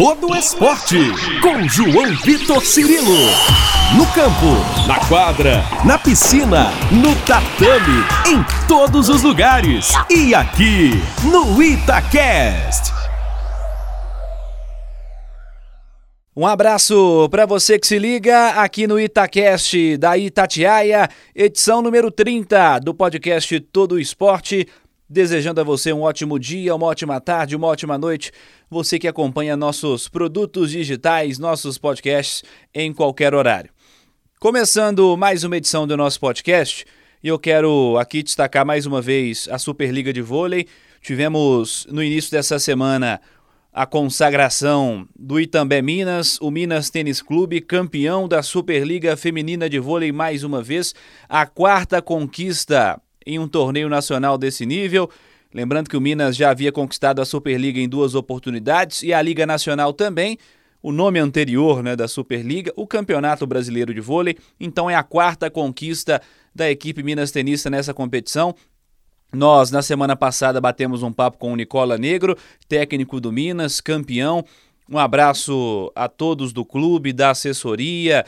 todo esporte. Com João Vitor Cirilo. No campo, na quadra, na piscina, no tatame, em todos os lugares. E aqui, no Itacast. Um abraço para você que se liga aqui no Itacast da Itatiaia, edição número 30 do podcast Todo Esporte. Desejando a você um ótimo dia, uma ótima tarde, uma ótima noite. Você que acompanha nossos produtos digitais, nossos podcasts em qualquer horário. Começando mais uma edição do nosso podcast, e eu quero aqui destacar mais uma vez a Superliga de Vôlei. Tivemos no início dessa semana a consagração do Itambé Minas, o Minas Tênis Clube, campeão da Superliga Feminina de Vôlei mais uma vez, a quarta conquista em um torneio nacional desse nível. Lembrando que o Minas já havia conquistado a Superliga em duas oportunidades e a Liga Nacional também. O nome anterior né, da Superliga, o Campeonato Brasileiro de Vôlei. Então é a quarta conquista da equipe Minas Tenista nessa competição. Nós, na semana passada, batemos um papo com o Nicola Negro, técnico do Minas, campeão. Um abraço a todos do clube, da assessoria,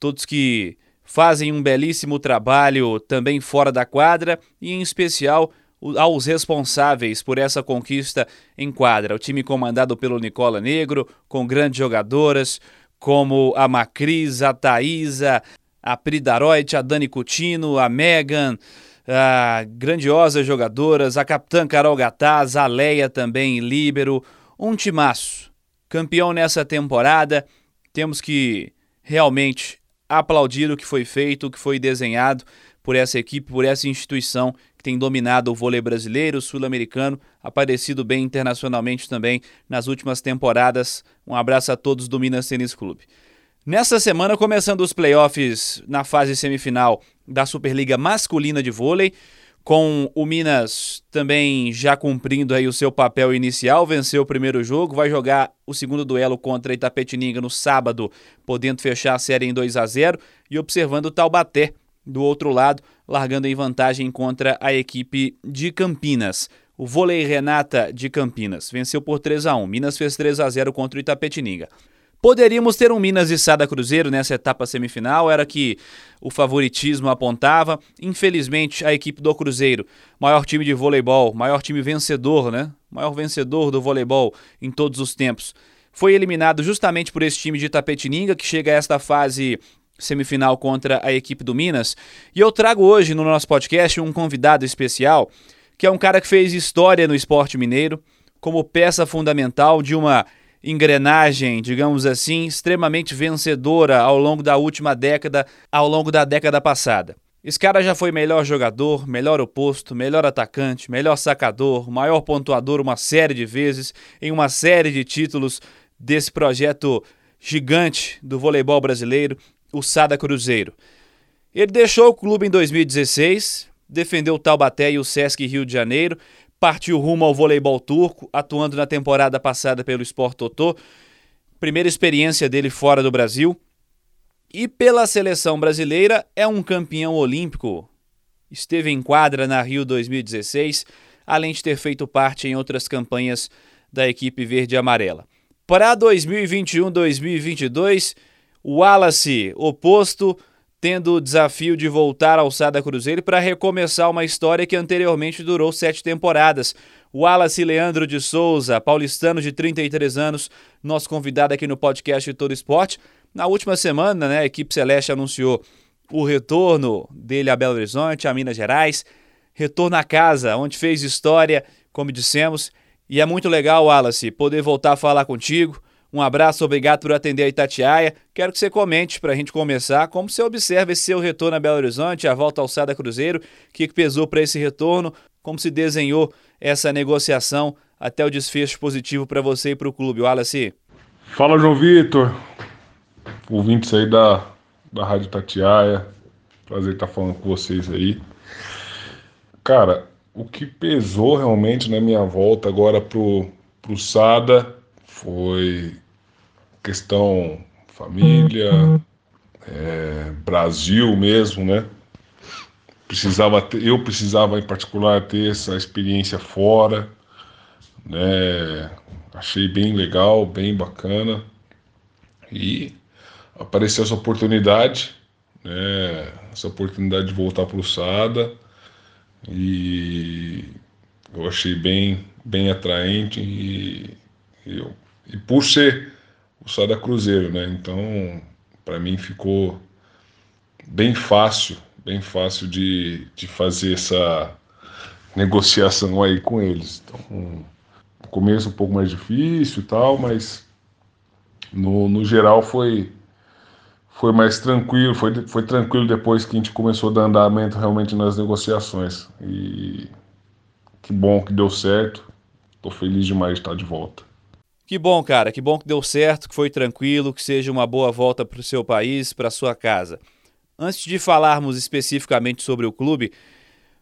todos que fazem um belíssimo trabalho também fora da quadra e, em especial, aos responsáveis por essa conquista em quadra. O time comandado pelo Nicola Negro, com grandes jogadoras como a Macris, a Thaisa, a Pridaroit, a Dani Coutinho, a Megan, a grandiosas jogadoras, a capitã Carol Gataz, a Leia também, líbero, um timaço. Campeão nessa temporada, temos que realmente aplaudir o que foi feito, o que foi desenhado por essa equipe, por essa instituição que tem dominado o vôlei brasileiro, sul-americano, aparecido bem internacionalmente também nas últimas temporadas. Um abraço a todos do Minas Tênis Clube. Nessa semana, começando os playoffs na fase semifinal da Superliga Masculina de Vôlei, com o Minas também já cumprindo aí o seu papel inicial, venceu o primeiro jogo, vai jogar o segundo duelo contra Itapetininga no sábado, podendo fechar a série em 2 a 0 e observando o Taubaté do outro lado, largando em vantagem contra a equipe de Campinas. O vôlei Renata de Campinas venceu por 3 a 1. Minas fez 3 a 0 contra o Itapetininga. Poderíamos ter um Minas e Sada Cruzeiro nessa etapa semifinal, era que o favoritismo apontava. Infelizmente, a equipe do Cruzeiro, maior time de voleibol, maior time vencedor, né? Maior vencedor do voleibol em todos os tempos, foi eliminado justamente por esse time de Tapetininga, que chega a esta fase semifinal contra a equipe do Minas. E eu trago hoje no nosso podcast um convidado especial, que é um cara que fez história no esporte mineiro, como peça fundamental de uma engrenagem, digamos assim, extremamente vencedora ao longo da última década, ao longo da década passada. Esse cara já foi melhor jogador, melhor oposto, melhor atacante, melhor sacador, maior pontuador uma série de vezes, em uma série de títulos desse projeto gigante do voleibol brasileiro, o Sada Cruzeiro. Ele deixou o clube em 2016, defendeu o Taubaté e o Sesc Rio de Janeiro, partiu rumo ao voleibol turco, atuando na temporada passada pelo Sport Totó. Primeira experiência dele fora do Brasil. E pela seleção brasileira é um campeão olímpico. Esteve em quadra na Rio 2016, além de ter feito parte em outras campanhas da equipe verde e amarela. Para 2021-2022, o Wallace, oposto, tendo o desafio de voltar ao Sada Cruzeiro para recomeçar uma história que anteriormente durou sete temporadas. Wallace Leandro de Souza, paulistano de 33 anos, nosso convidado aqui no podcast Todo Esporte. Na última semana, né, a equipe Celeste anunciou o retorno dele a Belo Horizonte, a Minas Gerais, retorno à casa, onde fez história, como dissemos, e é muito legal, Wallace, poder voltar a falar contigo, um abraço, obrigado por atender a Itatiaia. Quero que você comente para a gente começar como você observa esse seu retorno a Belo Horizonte, a volta ao Sada Cruzeiro, o que pesou para esse retorno, como se desenhou essa negociação até o desfecho positivo para você e para o clube. Wallace. Fala, João Vitor, ouvintes aí da, da Rádio Tatiaia. Prazer estar falando com vocês aí. Cara, o que pesou realmente na minha volta agora pro, pro Sada foi questão família, é, Brasil mesmo, né? Precisava ter, eu precisava em particular ter essa experiência fora, né? achei bem legal, bem bacana. E apareceu essa oportunidade, né, essa oportunidade de voltar para o Sada. E eu achei bem, bem atraente e, e, eu, e por ser o Sada Cruzeiro, né? Então, para mim ficou bem fácil, bem fácil de, de fazer essa negociação aí com eles. Então, no começo um pouco mais difícil e tal, mas no, no geral foi foi mais tranquilo, foi, foi tranquilo depois que a gente começou a dar andamento realmente nas negociações. E que bom que deu certo. Tô feliz demais de estar de volta. Que bom, cara, que bom que deu certo, que foi tranquilo, que seja uma boa volta para o seu país, para sua casa. Antes de falarmos especificamente sobre o clube,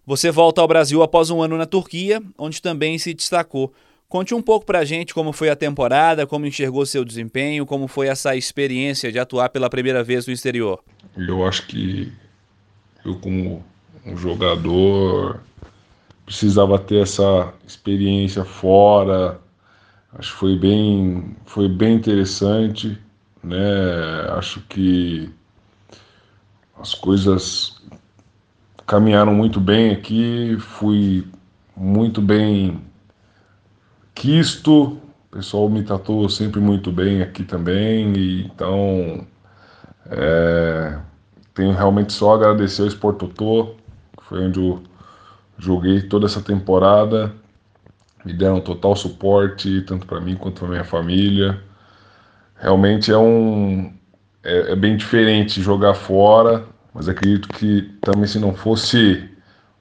você volta ao Brasil após um ano na Turquia, onde também se destacou. Conte um pouco pra gente como foi a temporada, como enxergou seu desempenho, como foi essa experiência de atuar pela primeira vez no exterior. Eu acho que eu como um jogador precisava ter essa experiência fora. Acho que foi bem, foi bem interessante, né? Acho que as coisas caminharam muito bem aqui, fui muito bem quisto, o pessoal me tratou sempre muito bem aqui também, e então é, tenho realmente só a agradecer ao Sport Totô, que foi onde eu joguei toda essa temporada, me deram total suporte, tanto para mim quanto para minha família. Realmente é um é, é bem diferente jogar fora, mas acredito que também se não fosse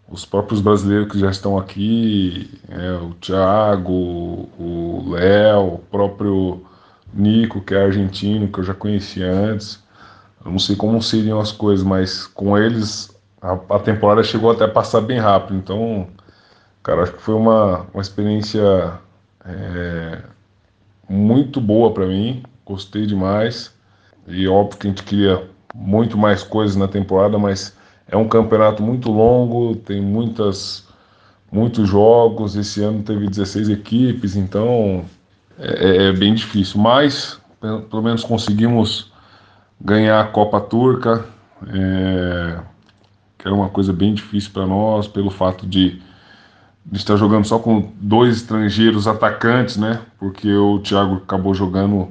os próprios brasileiros que já estão aqui, é, o Thiago, o Léo, o próprio Nico, que é argentino, que eu já conhecia antes. Eu não sei como seriam as coisas, mas com eles a, a temporada chegou até a passar bem rápido. Então, cara, acho que foi uma, uma experiência é, muito boa para mim. Gostei demais. E óbvio que a gente queria muito mais coisas na temporada, mas é um campeonato muito longo, tem muitas, muitos jogos. Esse ano teve 16 equipes, então é, é, é bem difícil. Mas pelo menos conseguimos ganhar a Copa Turca, é, que era uma coisa bem difícil para nós, pelo fato de, de, estar jogando só com dois estrangeiros atacantes, né? Porque o Thiago acabou jogando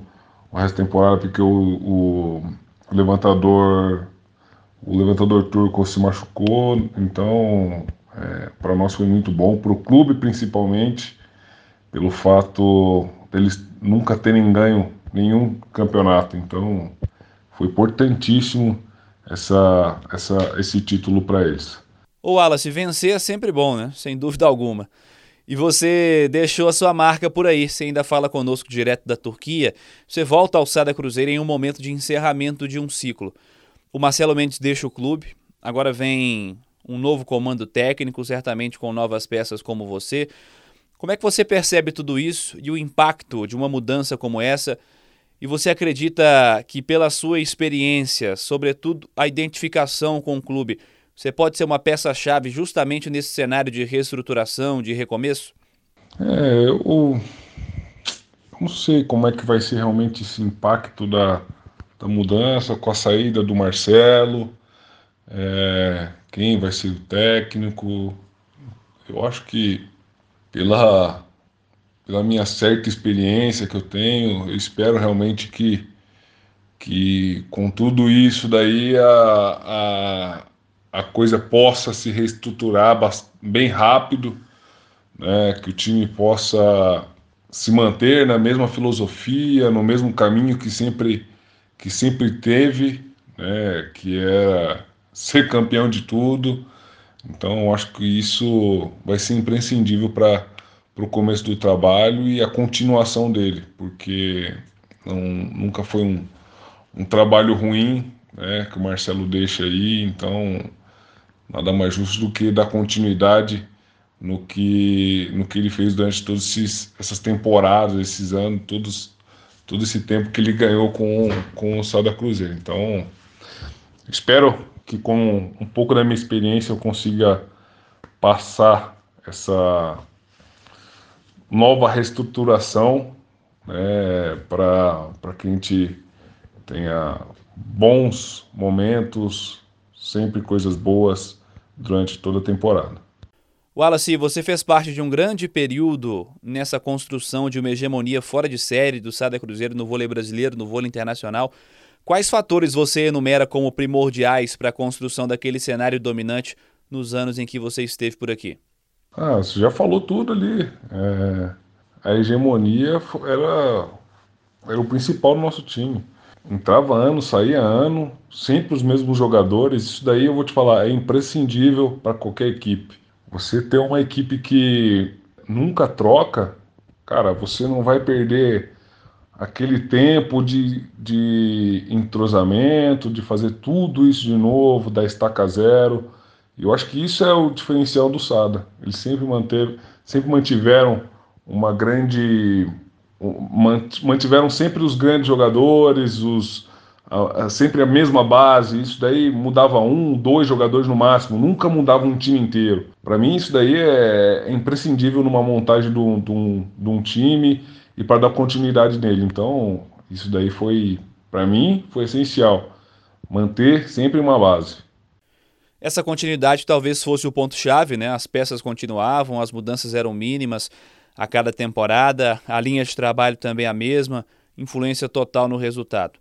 o resto da temporada, porque o, o levantador o levantador turco se machucou, então é, para nós foi muito bom, para o clube principalmente, pelo fato deles nunca terem ganho nenhum campeonato. Então foi importantíssimo essa, essa, esse título para eles. O Wallace, vencer é sempre bom, né? Sem dúvida alguma. E você deixou a sua marca por aí. Você ainda fala conosco direto da Turquia. Você volta ao Sada Cruzeiro em um momento de encerramento de um ciclo. O Marcelo Mendes deixa o clube, agora vem um novo comando técnico, certamente com novas peças como você. Como é que você percebe tudo isso e o impacto de uma mudança como essa? E você acredita que, pela sua experiência, sobretudo a identificação com o clube, você pode ser uma peça-chave justamente nesse cenário de reestruturação, de recomeço? É, eu não sei como é que vai ser realmente esse impacto da, da mudança, com a saída do Marcelo, é, quem vai ser o técnico. Eu acho que pela, pela minha certa experiência que eu tenho, eu espero realmente que, que com tudo isso daí a, a, a coisa possa se reestruturar bem rápido, né, que o time possa se manter na mesma filosofia, no mesmo caminho que sempre que sempre teve, né, que era ser campeão de tudo. Então, acho que isso vai ser imprescindível para o começo do trabalho e a continuação dele, porque não, nunca foi um, um trabalho ruim né, que o Marcelo deixa aí, então nada mais justo do que dar continuidade no que, no que ele fez durante todas essas temporadas, esses anos, todos todo esse tempo que ele ganhou com, com o Sada Cruzeiro. Então, espero que com um pouco da minha experiência eu consiga passar essa nova reestruturação né, para que a gente tenha bons momentos, sempre coisas boas durante toda a temporada. Wallace, você fez parte de um grande período nessa construção de uma hegemonia fora de série do Sada Cruzeiro no vôlei brasileiro, no vôlei internacional. Quais fatores você enumera como primordiais para a construção daquele cenário dominante nos anos em que você esteve por aqui? Ah, você já falou tudo ali. É, a hegemonia era, era o principal do nosso time. Entrava ano, saía ano, sempre os mesmos jogadores. Isso daí eu vou te falar, é imprescindível para qualquer equipe. Você ter uma equipe que nunca troca, cara, você não vai perder aquele tempo de, de entrosamento, de fazer tudo isso de novo, da estaca zero. Eu acho que isso é o diferencial do Sada. Eles sempre manteve, sempre mantiveram uma grande mantiveram sempre os grandes jogadores, os sempre a mesma base, isso daí mudava um, dois jogadores no máximo, nunca mudava um time inteiro. Para mim, isso daí é, é, imprescindível numa montagem de um, de um, time e para dar continuidade nele. Então, isso daí foi, para mim, foi essencial. Manter sempre uma base. Essa continuidade talvez fosse o ponto-chave, né? As peças continuavam, as mudanças eram mínimas a cada temporada, a linha de trabalho também a mesma, influência total no resultado.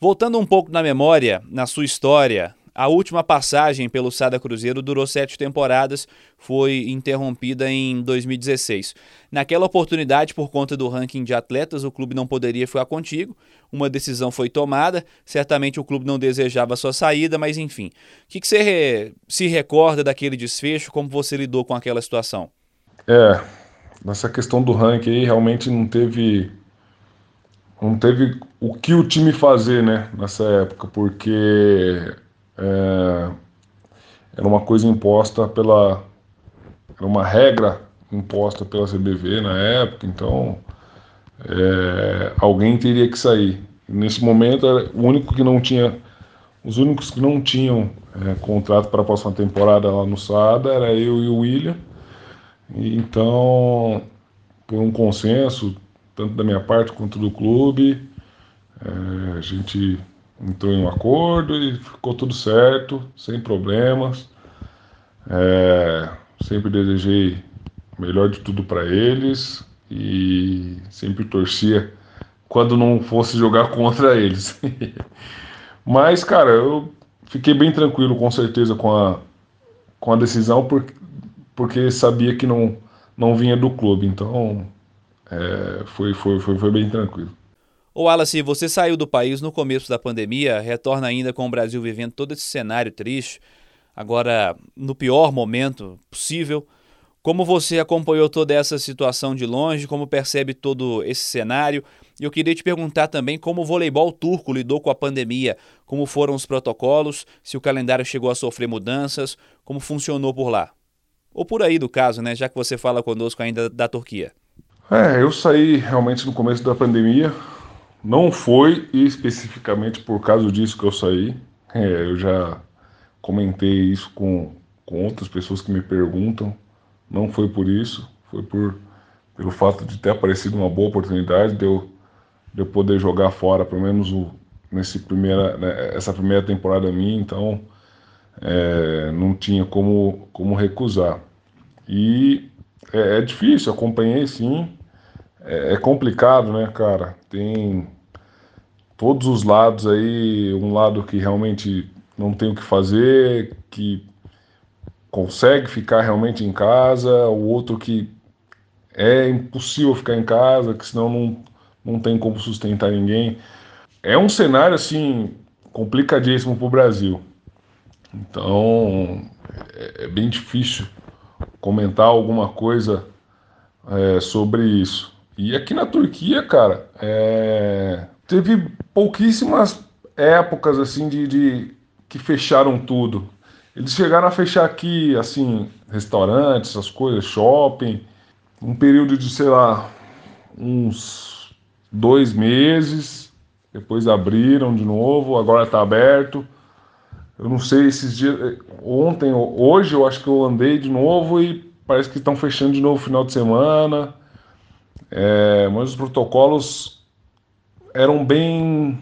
Voltando um pouco na memória, na sua história, a última passagem pelo Sada Cruzeiro durou sete temporadas, foi interrompida em 2016. Naquela oportunidade, por conta do ranking de atletas, o clube não poderia ficar contigo. Uma decisão foi tomada. Certamente o clube não desejava sua saída, mas enfim. O que, que você se recorda daquele desfecho? Como você lidou com aquela situação? É, nessa questão do ranking aí, realmente não teve não teve o que o time fazer, né, nessa época, porque é, era uma coisa imposta pela era uma regra imposta pela CBV na época, então é, alguém teria que sair. Nesse momento, o único que não tinha, os únicos que não tinham é, contrato para a próxima temporada lá no SADA era eu e o William. Então, por um consenso, tanto da minha parte quanto do clube. É, a gente entrou em um acordo e ficou tudo certo, sem problemas. É, sempre desejei o melhor de tudo para eles e sempre torcia quando não fosse jogar contra eles. Mas, cara, eu fiquei bem tranquilo com certeza com a, com a decisão, porque, porque sabia que não, não vinha do clube. Então, é, foi, foi, foi, foi bem tranquilo. Ô Wallace, você saiu do país no começo da pandemia, retorna ainda com o Brasil vivendo todo esse cenário triste, agora no pior momento possível. Como você acompanhou toda essa situação de longe, como percebe todo esse cenário? E eu queria te perguntar também como o voleibol turco lidou com a pandemia, como foram os protocolos, se o calendário chegou a sofrer mudanças, como funcionou por lá. Ou por aí do caso, né, já que você fala conosco ainda da Turquia. É, eu saí realmente no começo da pandemia. Não foi especificamente por causa disso que eu saí. É, eu já comentei isso com, com outras pessoas que me perguntam. Não foi por isso, foi por pelo fato de ter aparecido uma boa oportunidade de eu, de eu poder jogar fora, pelo menos o, nesse primeira, né, essa primeira temporada minha, então é, não tinha como, como recusar. E é, é difícil, acompanhei sim, é, é complicado, né, cara? Tem todos os lados aí, um lado que realmente não tem o que fazer, que consegue ficar realmente em casa, o outro que é impossível ficar em casa, que senão não, não tem como sustentar ninguém. É um cenário assim complicadíssimo para o Brasil. Então é, é, bem difícil comentar alguma coisa é, sobre isso. E aqui na Turquia, cara, é... teve pouquíssimas épocas assim de, de, que fecharam tudo. Eles chegaram a fechar aqui, assim, restaurantes, essas coisas, shopping, um período de, sei lá, uns dois meses. Depois abriram de novo, agora está aberto. Eu não sei esses dias. Ontem, hoje eu acho que eu andei de novo e parece que estão fechando de novo final de semana. é, mas os protocolos eram bem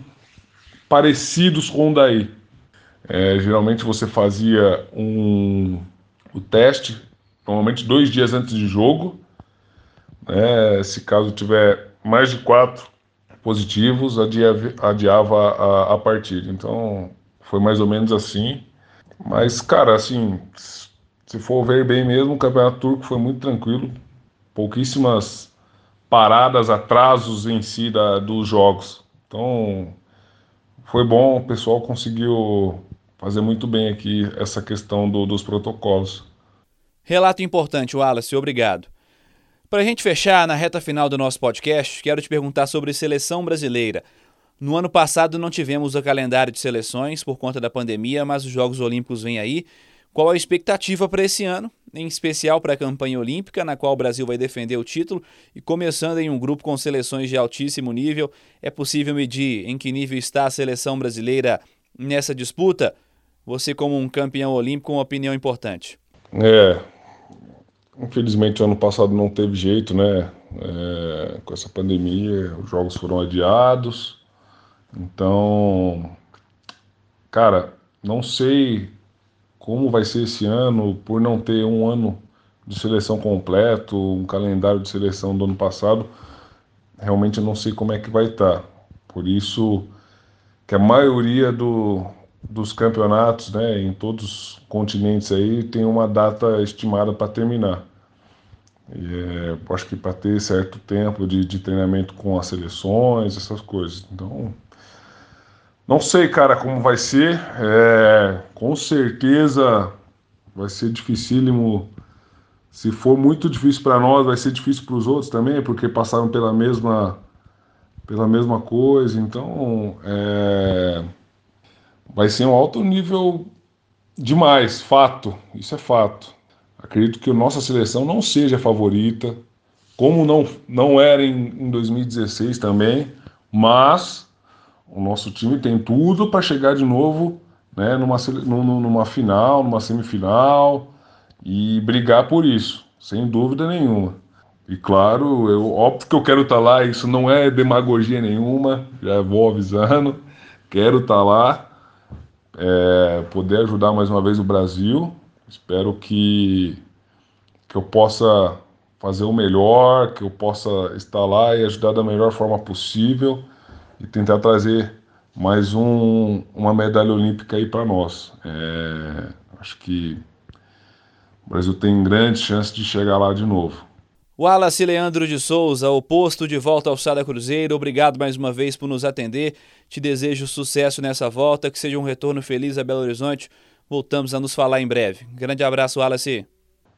parecidos com o daí. É, geralmente você fazia um, o teste, normalmente dois dias antes de jogo. Né, se caso tiver mais de quatro positivos, adiava, adiava a, a partida. Então foi mais ou menos assim. Mas, cara, assim, se for ver bem mesmo, o Campeonato Turco foi muito tranquilo. Pouquíssimas paradas, atrasos em si da, dos jogos. Então, foi bom, o pessoal conseguiu fazer muito bem aqui essa questão do, dos protocolos. Relato importante, Wallace, obrigado. Para a gente fechar na reta final do nosso podcast, quero te perguntar sobre seleção brasileira. No ano passado não tivemos o calendário de seleções por conta da pandemia, mas os Jogos Olímpicos vêm aí. Qual a expectativa para esse ano, em especial para a campanha olímpica, na qual o Brasil vai defender o título e começando em um grupo com seleções de altíssimo nível, é possível medir em que nível está a seleção brasileira nessa disputa? Você, como um campeão olímpico, uma opinião importante. É, infelizmente, ano passado não teve jeito, né? É, com essa pandemia, os jogos foram adiados. Então, cara, não sei como vai ser esse ano, por não ter um ano de seleção completo, um calendário de seleção do ano passado, realmente eu não sei como é que vai estar. Tá. Por isso que a maioria do, dos campeonatos, né, em todos os continentes aí, tem uma data estimada para terminar. E é, acho que para ter certo tempo de, de treinamento com as seleções, essas coisas. Então, não sei, cara, como vai ser. É, com certeza vai ser dificílimo. Se for muito difícil para nós, vai ser difícil para os outros também, porque passaram pela mesma, pela mesma coisa. Então, é, vai ser um alto nível demais, fato. Isso é fato. Acredito que a nossa seleção não seja a favorita, como não, não era em, em 2016 também, mas o nosso time tem tudo para chegar de novo né, numa, numa final, numa semifinal e brigar por isso, sem dúvida nenhuma. E claro, eu, óbvio que eu quero estar tá lá, isso não é demagogia nenhuma, já vou avisando, quero estar tá lá, é, poder ajudar mais uma vez o Brasil. Espero que, que eu possa fazer o melhor, que eu possa estar lá e ajudar da melhor forma possível e tentar trazer mais um, uma medalha olímpica aí para nós. É, acho que o Brasil tem grande chance de chegar lá de novo. Wallace Leandro de Souza, oposto de volta ao Sada Cruzeiro, obrigado mais uma vez por nos atender. Te desejo sucesso nessa volta, que seja um retorno feliz a Belo Horizonte. Voltamos a nos falar em breve. Grande abraço, Wallace.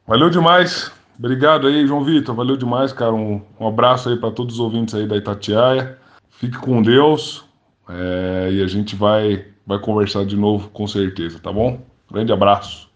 Valeu demais. Obrigado aí, João Vitor. Valeu demais, cara. Um, um abraço aí para todos os ouvintes aí da Itatiaia. Fique com Deus é, e a gente vai, vai conversar de novo com certeza, tá bom? Grande abraço.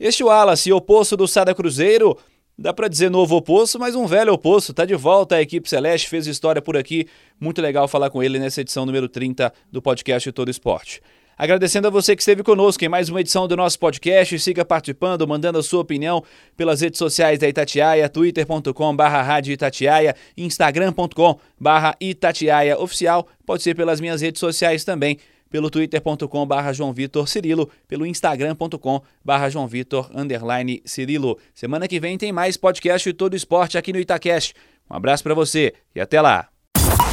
Este Wallace, oposto do Sada Cruzeiro, dá para dizer novo oposto, mas um velho oposto, tá de volta a equipe Celeste, fez história por aqui. Muito legal falar com ele nessa edição número 30 do podcast Todo Esporte. Agradecendo a você que esteve conosco em mais uma edição do nosso podcast. Siga participando, mandando a sua opinião pelas redes sociais da Itatiaia, twitter.com.br Rádio Itatiaia, instagram.com.br Itatiaia Oficial. Pode ser pelas minhas redes sociais também pelo twitter.com.br João Vitor Cirilo, pelo instagram.com.br João Vitor underline Cirilo. Semana que vem tem mais podcast e todo esporte aqui no Itacast. Um abraço para você e até lá.